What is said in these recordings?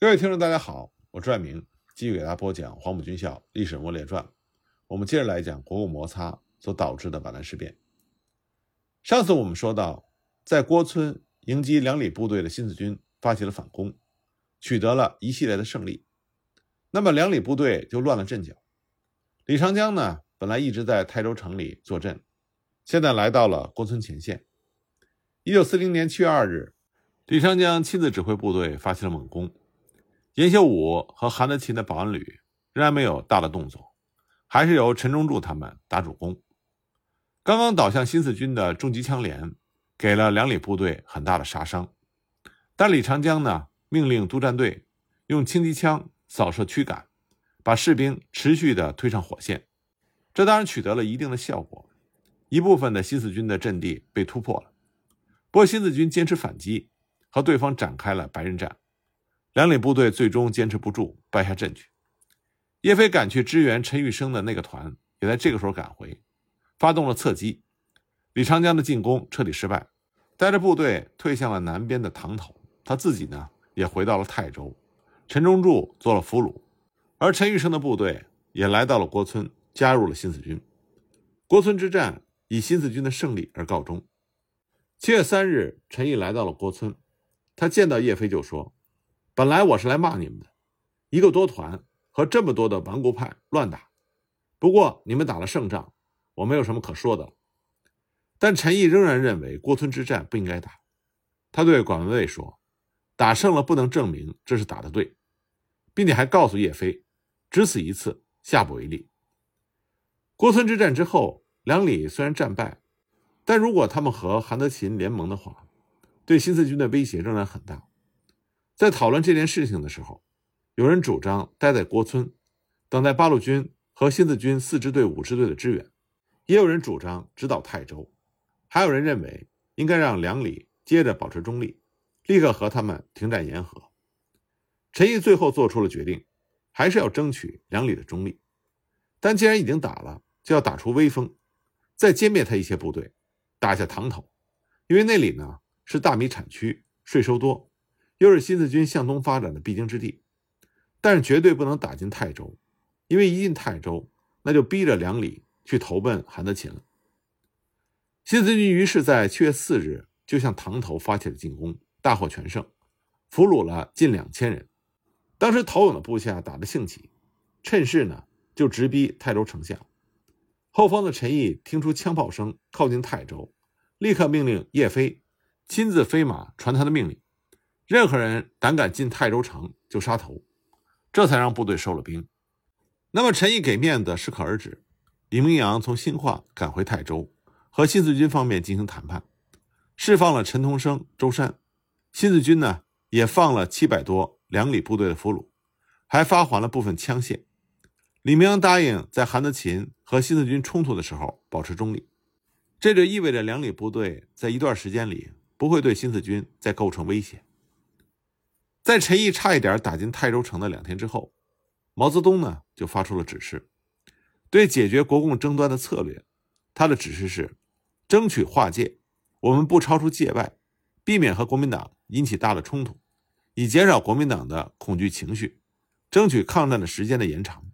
各位听众，大家好，我朱爱明继续给大家播讲《黄埔军校历史人物列传》。我们接着来讲国共摩擦所导致的皖南事变。上次我们说到，在郭村迎击两李部队的新四军发起了反攻，取得了一系列的胜利。那么两李部队就乱了阵脚。李长江呢，本来一直在泰州城里坐镇，现在来到了郭村前线。一九四零年七月二日，李长江亲自指挥部队发起了猛攻。严秀武和韩德勤的保安旅仍然没有大的动作，还是由陈忠柱他们打主攻。刚刚倒向新四军的重机枪连，给了两旅部队很大的杀伤。但李长江呢，命令督战队用轻机枪扫射驱赶，把士兵持续的推上火线。这当然取得了一定的效果，一部分的新四军的阵地被突破了。不过新四军坚持反击，和对方展开了白刃战。两旅部队最终坚持不住，败下阵去。叶飞赶去支援陈玉生的那个团，也在这个时候赶回，发动了侧击。李长江的进攻彻底失败，带着部队退向了南边的塘头。他自己呢，也回到了泰州。陈忠柱做了俘虏，而陈玉生的部队也来到了郭村，加入了新四军。郭村之战以新四军的胜利而告终。七月三日，陈毅来到了郭村，他见到叶飞就说。本来我是来骂你们的，一个多团和这么多的顽固派乱打。不过你们打了胜仗，我没有什么可说的。但陈毅仍然认为郭村之战不应该打。他对管文卫说：“打胜了不能证明这是打的对，并且还告诉叶飞，只此一次，下不为例。”郭村之战之后，两李虽然战败，但如果他们和韩德勤联盟的话，对新四军的威胁仍然很大。在讨论这件事情的时候，有人主张待在郭村，等待八路军和新四军四支队、五支队的支援；也有人主张直捣泰州；还有人认为应该让两李接着保持中立，立刻和他们停战言和。陈毅最后做出了决定，还是要争取两李的中立。但既然已经打了，就要打出威风，再歼灭他一些部队，打下塘头，因为那里呢是大米产区，税收多。又是新四军向东发展的必经之地，但是绝对不能打进泰州，因为一进泰州，那就逼着梁李去投奔韩德勤了。新四军于是，在七月四日就向塘头发起了进攻，大获全胜，俘虏了近两千人。当时陶勇的部下打得兴起，趁势呢就直逼泰州城下。后方的陈毅听出枪炮声靠近泰州，立刻命令叶飞亲自飞马传他的命令。任何人胆敢进泰州城，就杀头，这才让部队收了兵。那么陈毅给面子适可而止，李明阳从兴化赶回泰州，和新四军方面进行谈判，释放了陈同生、周山。新四军呢也放了七百多两李部队的俘虏，还发还了部分枪械。李明阳答应在韩德勤和新四军冲突的时候保持中立，这就意味着两李部队在一段时间里不会对新四军再构成威胁。在陈毅差一点打进泰州城的两天之后，毛泽东呢就发出了指示，对解决国共争端的策略，他的指示是：争取划界，我们不超出界外，避免和国民党引起大的冲突，以减少国民党的恐惧情绪，争取抗战的时间的延长。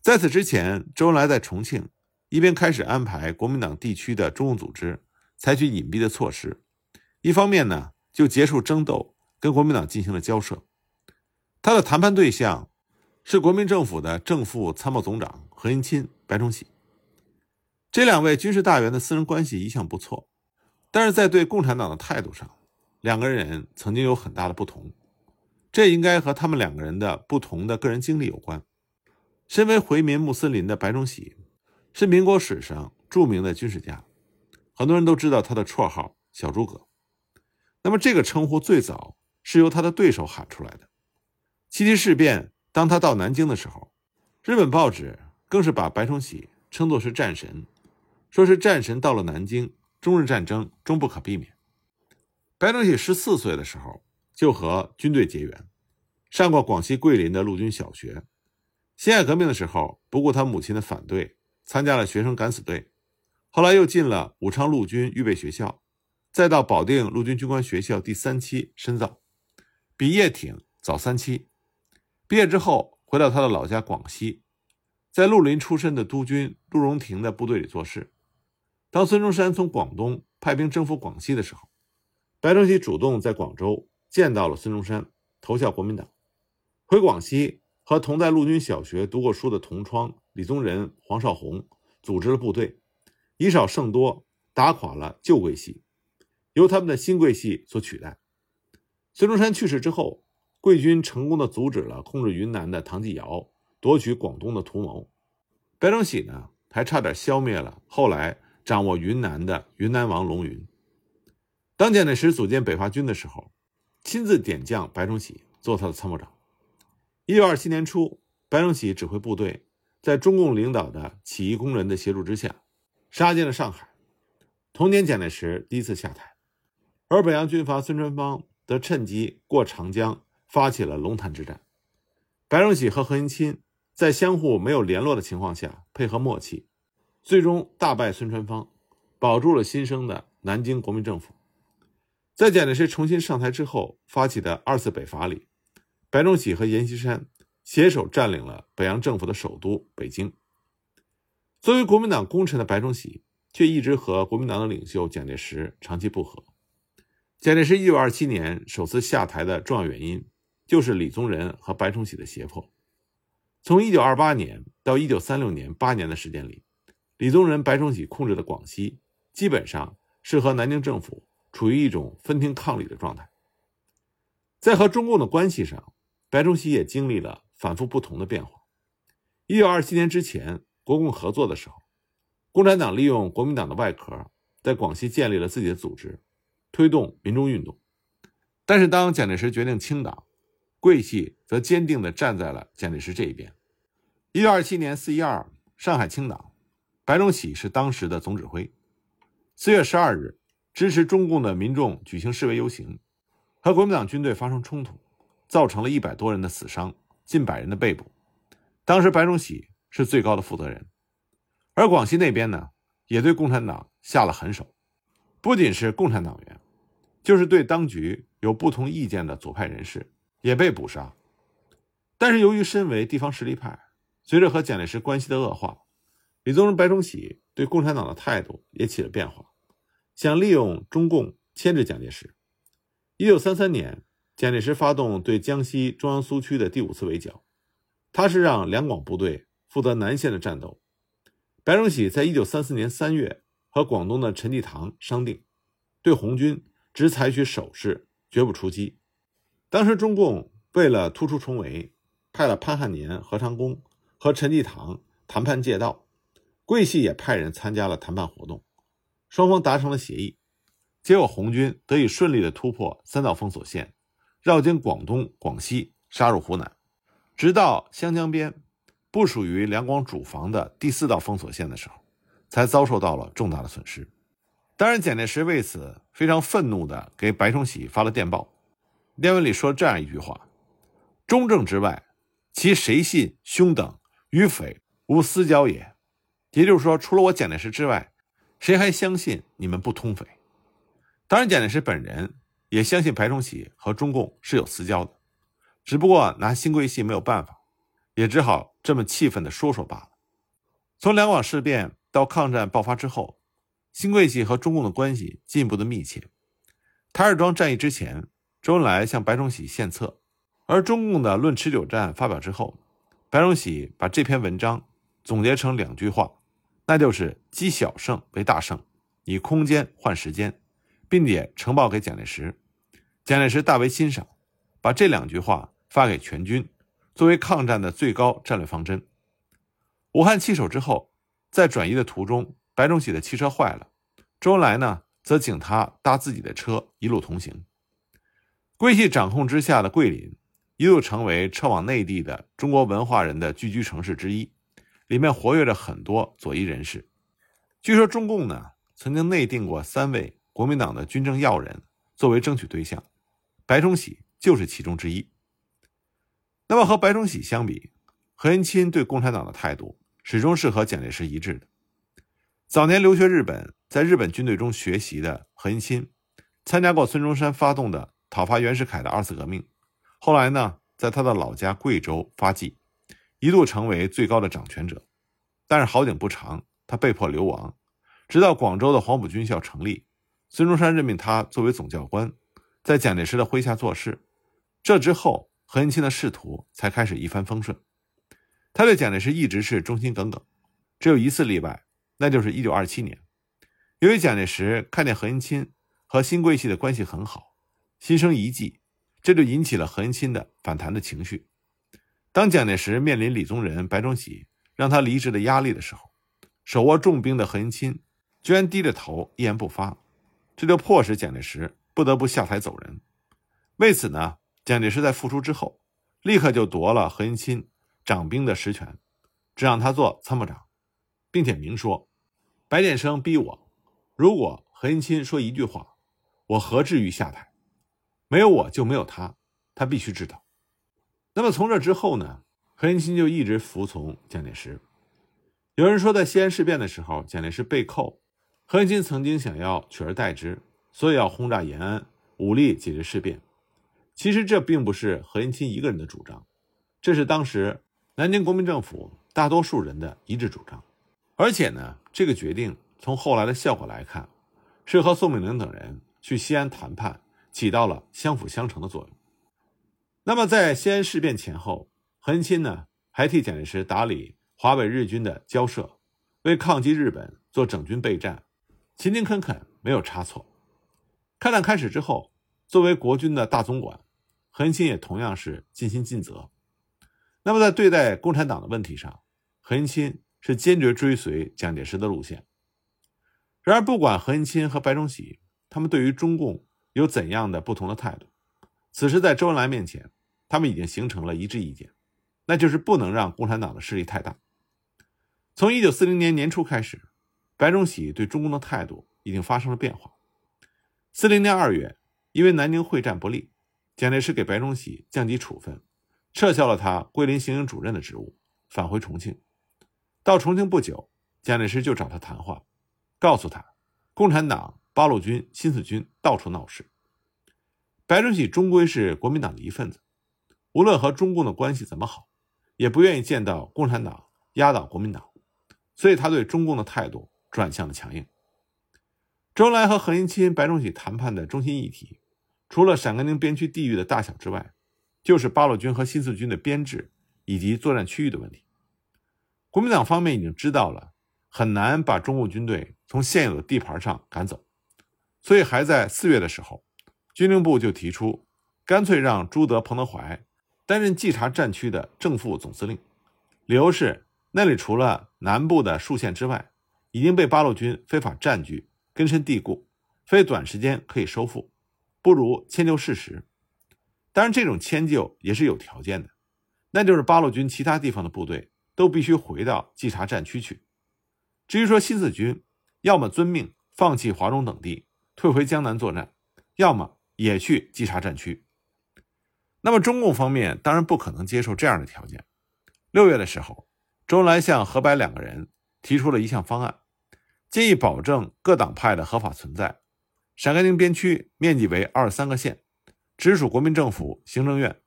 在此之前，周恩来在重庆一边开始安排国民党地区的中共组织采取隐蔽的措施，一方面呢就结束争斗。跟国民党进行了交涉，他的谈判对象是国民政府的正副参谋总长何应钦、白崇禧。这两位军事大员的私人关系一向不错，但是在对共产党的态度上，两个人曾经有很大的不同。这应该和他们两个人的不同的个人经历有关。身为回民穆斯林的白崇禧，是民国史上著名的军事家，很多人都知道他的绰号“小诸葛”。那么这个称呼最早。是由他的对手喊出来的。七七事变，当他到南京的时候，日本报纸更是把白崇禧称作是战神，说是战神到了南京，中日战争终不可避免。白崇禧十四岁的时候就和军队结缘，上过广西桂林的陆军小学。辛亥革命的时候，不顾他母亲的反对，参加了学生敢死队，后来又进了武昌陆军预备学校，再到保定陆军军官学校第三期深造。比叶挺早三期。毕业之后，回到他的老家广西，在绿林出身的督军陆荣廷的部队里做事。当孙中山从广东派兵征服广西的时候，白崇禧主动在广州见到了孙中山，投效国民党。回广西和同在陆军小学读过书的同窗李宗仁、黄绍竑组织了部队，以少胜多，打垮了旧桂系，由他们的新桂系所取代。孙中山去世之后，桂军成功的阻止了控制云南的唐继尧夺取广东的图谋。白崇禧呢，还差点消灭了后来。掌握云南的云南王龙云，当蒋介石组建北伐军的时候，亲自点将白崇禧做他的参谋长。一九二七年初，白崇禧指挥部队，在中共领导的起义工人的协助之下，杀进了上海。同年，蒋介石第一次下台，而北洋军阀孙传芳则趁机过长江，发起了龙潭之战。白崇禧和何应钦在相互没有联络的情况下，配合默契。最终大败孙传芳，保住了新生的南京国民政府。在蒋介石重新上台之后发起的二次北伐里，白崇禧和阎锡山携手占领了北洋政府的首都北京。作为国民党功臣的白崇禧，却一直和国民党的领袖蒋介石长期不和。蒋介石一九二七年首次下台的重要原因，就是李宗仁和白崇禧的胁迫。从一九二八年到一九三六年八年的时间里。李宗仁、白崇禧控制的广西，基本上是和南京政府处于一种分庭抗礼的状态。在和中共的关系上，白崇禧也经历了反复不同的变化。一九二七年之前，国共合作的时候，共产党利用国民党的外壳，在广西建立了自己的组织，推动民众运动。但是，当蒋介石决定清党，桂系则坚定地站在了蒋介石这一边。一九二七年四一二，上海清党。白崇禧是当时的总指挥。四月十二日，支持中共的民众举行示威游行，和国民党军队发生冲突，造成了一百多人的死伤，近百人的被捕。当时白崇禧是最高的负责人，而广西那边呢，也对共产党下了狠手，不仅是共产党员，就是对当局有不同意见的左派人士也被捕杀。但是由于身为地方实力派，随着和蒋介石关系的恶化。李宗仁、白崇禧对共产党的态度也起了变化，想利用中共牵制蒋介石。一九三三年，蒋介石发动对江西中央苏区的第五次围剿，他是让两广部队负责南线的战斗。白崇禧在一九三四年三月和广东的陈济棠商定，对红军只采取守势，绝不出击。当时中共为了突出重围，派了潘汉年、何长工和陈济棠谈判借道。桂系也派人参加了谈判活动，双方达成了协议，结果红军得以顺利的突破三道封锁线，绕经广东、广西，杀入湖南，直到湘江边，不属于两广主防的第四道封锁线的时候，才遭受到了重大的损失。当然，蒋介石为此非常愤怒的给白崇禧发了电报，电文里说这样一句话：“中正之外，其谁信兄等与匪无私交也。”也就是说，除了我蒋介石之外，谁还相信你们不通匪？当然，蒋介石本人也相信白崇禧和中共是有私交的，只不过拿新桂系没有办法，也只好这么气愤地说说罢了。从两广事变到抗战爆发之后，新桂系和中共的关系进一步的密切。台儿庄战役之前，周恩来向白崇禧献策，而中共的《论持久战》发表之后，白崇禧把这篇文章总结成两句话。那就是积小胜为大胜，以空间换时间，并且呈报给蒋介石。蒋介石大为欣赏，把这两句话发给全军，作为抗战的最高战略方针。武汉弃守之后，在转移的途中，白崇禧的汽车坏了，周恩来呢，则请他搭自己的车一路同行。桂系掌控之下的桂林，一度成为撤往内地的中国文化人的聚居城市之一。里面活跃着很多左翼人士。据说中共呢曾经内定过三位国民党的军政要人作为争取对象，白崇禧就是其中之一。那么和白崇禧相比，何应钦对共产党的态度始终是和蒋介石一致的。早年留学日本，在日本军队中学习的何应钦，参加过孙中山发动的讨伐袁世凯的二次革命，后来呢，在他的老家贵州发迹，一度成为最高的掌权者。但是好景不长，他被迫流亡。直到广州的黄埔军校成立，孙中山任命他作为总教官，在蒋介石的麾下做事。这之后，何应钦的仕途才开始一帆风顺。他对蒋介石一直是忠心耿耿，只有一次例外，那就是1927年。由于蒋介石看见何应钦和新桂系的关系很好，心生一计，这就引起了何应钦的反弹的情绪。当蒋介石面临李宗仁、白崇禧让他离职的压力的时候，手握重兵的何应钦居然低着头一言不发，这就迫使蒋介石不得不下台走人。为此呢，蒋介石在复出之后，立刻就夺了何应钦掌兵的实权，只让他做参谋长，并且明说：“白建生逼我，如果何应钦说一句话，我何至于下台？没有我就没有他，他必须知道。”那么从这之后呢，何应钦就一直服从蒋介石。有人说，在西安事变的时候，蒋介石被扣，何应钦曾经想要取而代之，所以要轰炸延安，武力解决事变。其实这并不是何应钦一个人的主张，这是当时南京国民政府大多数人的一致主张。而且呢，这个决定从后来的效果来看，是和宋美龄等人去西安谈判起到了相辅相成的作用。那么，在西安事变前后，何应钦呢还替蒋介石打理华北日军的交涉，为抗击日本做整军备战，勤勤恳恳，没有差错。抗战开始之后，作为国军的大总管，何应钦也同样是尽心尽责。那么，在对待共产党的问题上，何应钦是坚决追随蒋介石的路线。然而，不管何应钦和白崇禧他们对于中共有怎样的不同的态度。此时，在周恩来面前，他们已经形成了一致意见，那就是不能让共产党的势力太大。从一九四零年年初开始，白崇禧对中共的态度已经发生了变化。四零年二月，因为南宁会战不利，蒋介石给白崇禧降级处分，撤销了他桂林行营主任的职务，返回重庆。到重庆不久，蒋介石就找他谈话，告诉他，共产党八路军、新四军到处闹事。白崇禧终归是国民党的一份子，无论和中共的关系怎么好，也不愿意见到共产党压倒国民党，所以他对中共的态度转向了强硬。周恩来和何应钦、白崇禧谈判的中心议题，除了陕甘宁边区地域的大小之外，就是八路军和新四军的编制以及作战区域的问题。国民党方面已经知道了很难把中共军队从现有的地盘上赶走，所以还在四月的时候。军令部就提出，干脆让朱德、彭德怀担任冀察战区的正副总司令。理由是那里除了南部的数县之外，已经被八路军非法占据，根深蒂固，非短时间可以收复，不如迁就事实。当然，这种迁就也是有条件的，那就是八路军其他地方的部队都必须回到冀察战区去。至于说新四军，要么遵命放弃华中等地，退回江南作战，要么。也去稽察战区。那么中共方面当然不可能接受这样的条件。六月的时候，周恩来向何白两个人提出了一项方案，建议保证各党派的合法存在。陕甘宁边区面积为二十三个县，直属国民政府行政院。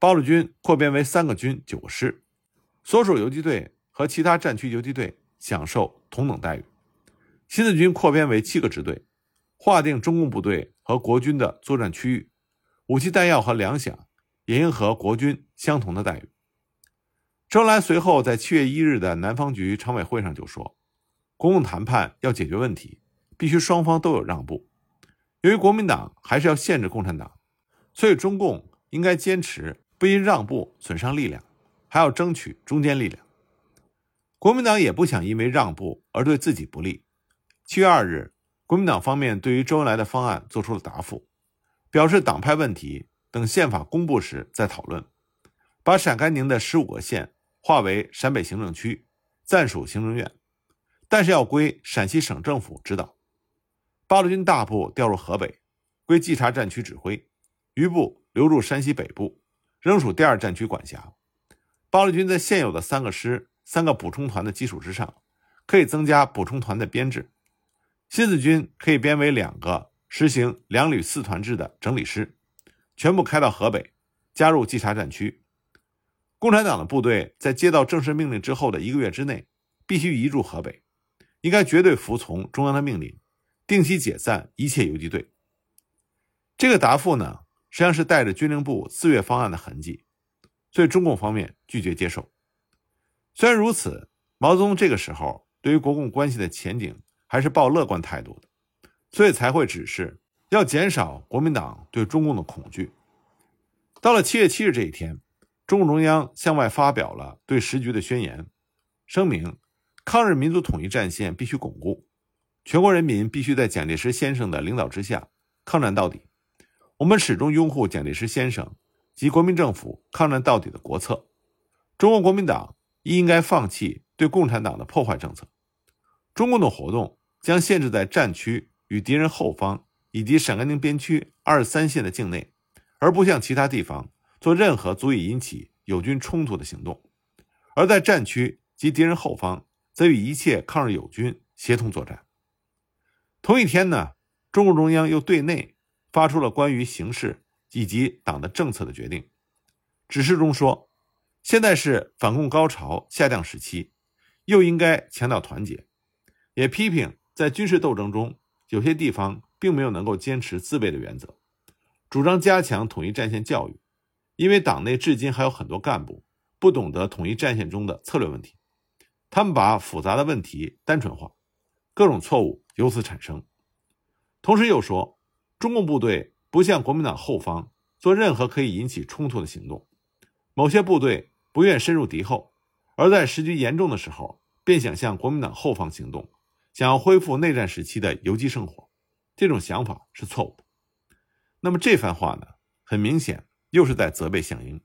八路军扩编为三个军九个师，所属游击队和其他战区游击队享受同等待遇。新四军扩编为七个支队，划定中共部队。和国军的作战区域、武器弹药和粮饷也应和国军相同的待遇。周恩来随后在七月一日的南方局常委会上就说：“国共谈判要解决问题，必须双方都有让步。由于国民党还是要限制共产党，所以中共应该坚持不因让步损伤力量，还要争取中坚力量。国民党也不想因为让步而对自己不利。”七月二日。国民党方面对于周恩来的方案做出了答复，表示党派问题等宪法公布时再讨论，把陕甘宁的十五个县划为陕北行政区，暂属行政院，但是要归陕西省政府指导。八路军大部调入河北，归冀察战区指挥，余部留入山西北部，仍属第二战区管辖。八路军在现有的三个师、三个补充团的基础之上，可以增加补充团的编制。新四军可以编为两个实行两旅四团制的整理师，全部开到河北，加入冀察战区。共产党的部队在接到正式命令之后的一个月之内，必须移驻河北，应该绝对服从中央的命令，定期解散一切游击队。这个答复呢，实际上是带着军令部四月方案的痕迹，所以中共方面拒绝接受。虽然如此，毛泽东这个时候对于国共关系的前景还是抱乐观态度的，所以才会指示要减少国民党对中共的恐惧。到了七月七日这一天。中共中央向外发表了对时局的宣言，声明抗日民族统一战线必须巩固，全国人民必须在蒋介石先生的领导之下抗战到底。我们始终拥护蒋介石先生及国民政府抗战到底的国策。中国国民党亦应该放弃对共产党的破坏政策。中共的活动将限制在战区与敌人后方以及陕甘宁边区二三线的境内，而不向其他地方。做任何足以引起友军冲突的行动，而在战区及敌人后方，则与一切抗日友军协同作战。同一天呢，中共中央又对内发出了关于形势以及党的政策的决定。指示中说，现在是反共高潮下降时期，又应该强调团结，也批评在军事斗争中有些地方并没有能够坚持自卫的原则，主张加强统一战线教育。因为党内至今还有很多干部不懂得统一战线中的策略问题，他们把复杂的问题单纯化，各种错误由此产生。同时又说，中共部队不向国民党后方做任何可以引起冲突的行动，某些部队不愿深入敌后，而在时局严重的时候便想向国民党后方行动，想要恢复内战时期的游击生活，这种想法是错误的。那么这番话呢，很明显。又是在责备项英。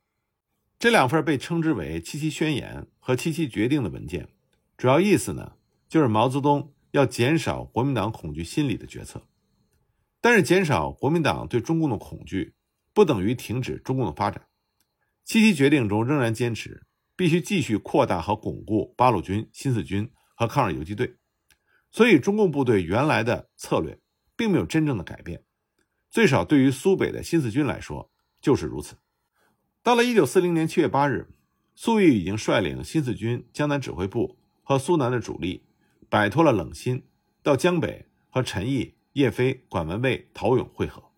这两份被称之为“七七宣言”和“七七决定”的文件，主要意思呢，就是毛泽东要减少国民党恐惧心理的决策。但是，减少国民党对中共的恐惧，不等于停止中共的发展。七七决定中仍然坚持必须继续扩大和巩固八路军、新四军和抗日游击队。所以，中共部队原来的策略并没有真正的改变，最少对于苏北的新四军来说。就是如此。到了一九四零年七月八日，粟裕已经率领新四军江南指挥部和苏南的主力，摆脱了冷心，到江北和陈毅、叶飞、管文蔚、陶勇会合。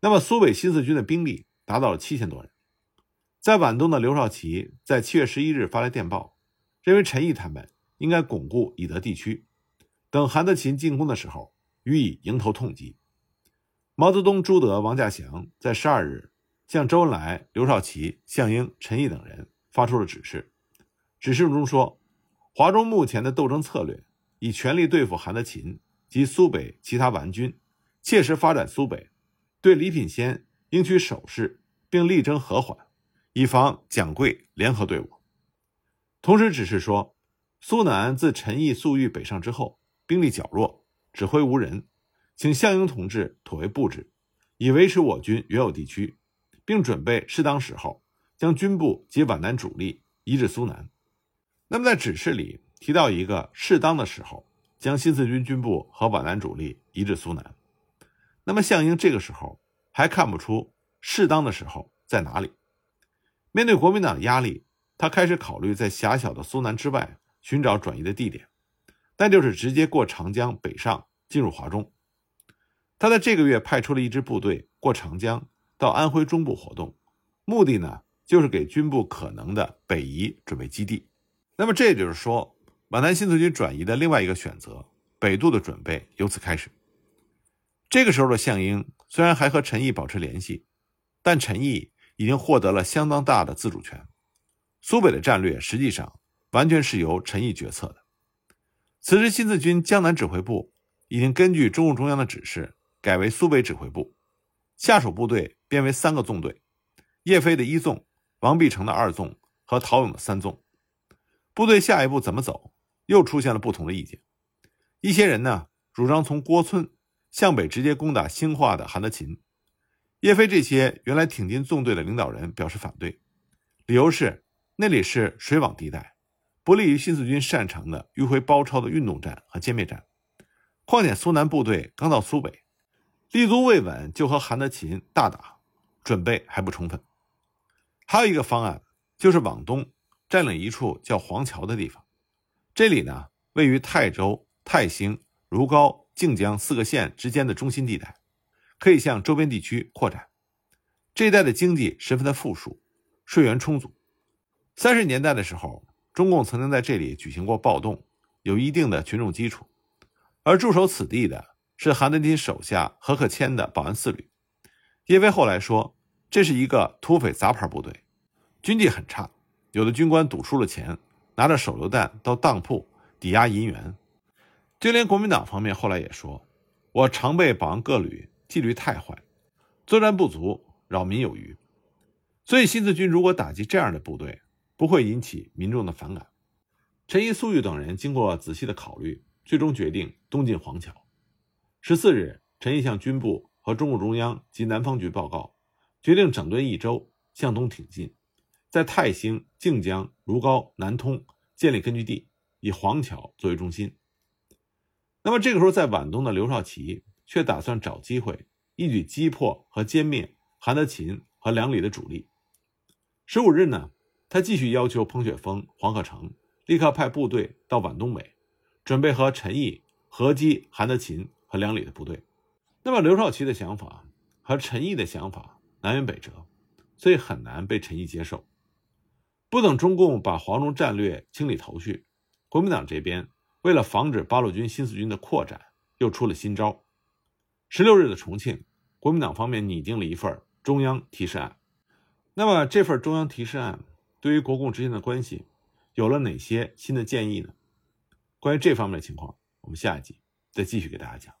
那么，苏北新四军的兵力达到了七千多人。在皖东的刘少奇在七月十一日发来电报，认为陈毅他们应该巩固以德地区，等韩德勤进攻的时候予以迎头痛击。毛泽东、朱德、王稼祥在十二日。向周恩来、刘少奇、项英、陈毅等人发出了指示。指示中说，华中目前的斗争策略，以全力对付韩德勤及苏北其他顽军，切实发展苏北。对李品仙应取守势，并力争和缓，以防蒋桂联合对我。同时指示说，苏南自陈毅、粟裕北上之后，兵力较弱，指挥无人，请项英同志妥为布置，以维持我军原有地区。并准备适当时候将军部及皖南主力移至苏南。那么在指示里提到一个适当的时候将新四军军部和皖南主力移至苏南。那么项英这个时候还看不出适当的时候在哪里。面对国民党的压力，他开始考虑在狭小的苏南之外寻找转移的地点，那就是直接过长江北上进入华中。他在这个月派出了一支部队过长江。到安徽中部活动，目的呢就是给军部可能的北移准备基地。那么这也就是说，皖南新四军转移的另外一个选择——北渡的准备由此开始。这个时候的项英虽然还和陈毅保持联系，但陈毅已经获得了相当大的自主权。苏北的战略实际上完全是由陈毅决策的。此时，新四军江南指挥部已经根据中共中央的指示改为苏北指挥部。下属部队编为三个纵队：叶飞的一纵、王必成的二纵和陶勇的三纵。部队下一步怎么走，又出现了不同的意见。一些人呢主张从郭村向北直接攻打兴化的韩德勤。叶飞这些原来挺进纵队的领导人表示反对，理由是那里是水网地带，不利于新四军擅长的迂回包抄的运动战和歼灭战。况且苏南部队刚到苏北。立足未稳，就和韩德勤大打，准备还不充分。还有一个方案就是往东占领一处叫黄桥的地方，这里呢位于泰州、泰兴、如皋、靖江四个县之间的中心地带，可以向周边地区扩展。这一带的经济十分的富庶，税源充足。三十年代的时候，中共曾经在这里举行过暴动，有一定的群众基础。而驻守此地的是韩德勤手下何克谦的保安四旅。叶飞后来说，这是一个土匪杂牌部队，军纪很差，有的军官赌输了钱，拿着手榴弹到当铺抵押银元。就连国民党方面后来也说，我常被保安各旅纪律太坏，作战不足。扰民有余，所以新四军如果打击这样的部队，不会引起民众的反感。陈毅、粟裕等人经过仔细的考虑，最终决定东进黄桥。十四日，陈毅向军部和中共中央及南方局报告，决定整顿益州，向东挺进，在泰兴、靖江、如皋、南通建立根据地，以黄桥作为中心。那么这个时候，在皖东的刘少奇却打算找机会，一举击破和歼灭。韩德勤和梁礼的主力。十五日呢，他继续要求彭雪枫、黄克诚立刻派部队到皖东北，准备和陈毅合击韩德勤和梁礼的部队。那么刘少奇的想法和陈毅的想法南辕北辙，所以很难被陈毅接受。不等中共把黄忠战略清理头绪，国民党这边为了防止八路军新四军的扩展，又出了新招。十六日的重庆，国民党方面拟定了一份。中央提示案，那么这份中央提示案对于国共之间的关系有了哪些新的建议呢？关于这方面的情况，我们下一集再继续给大家讲。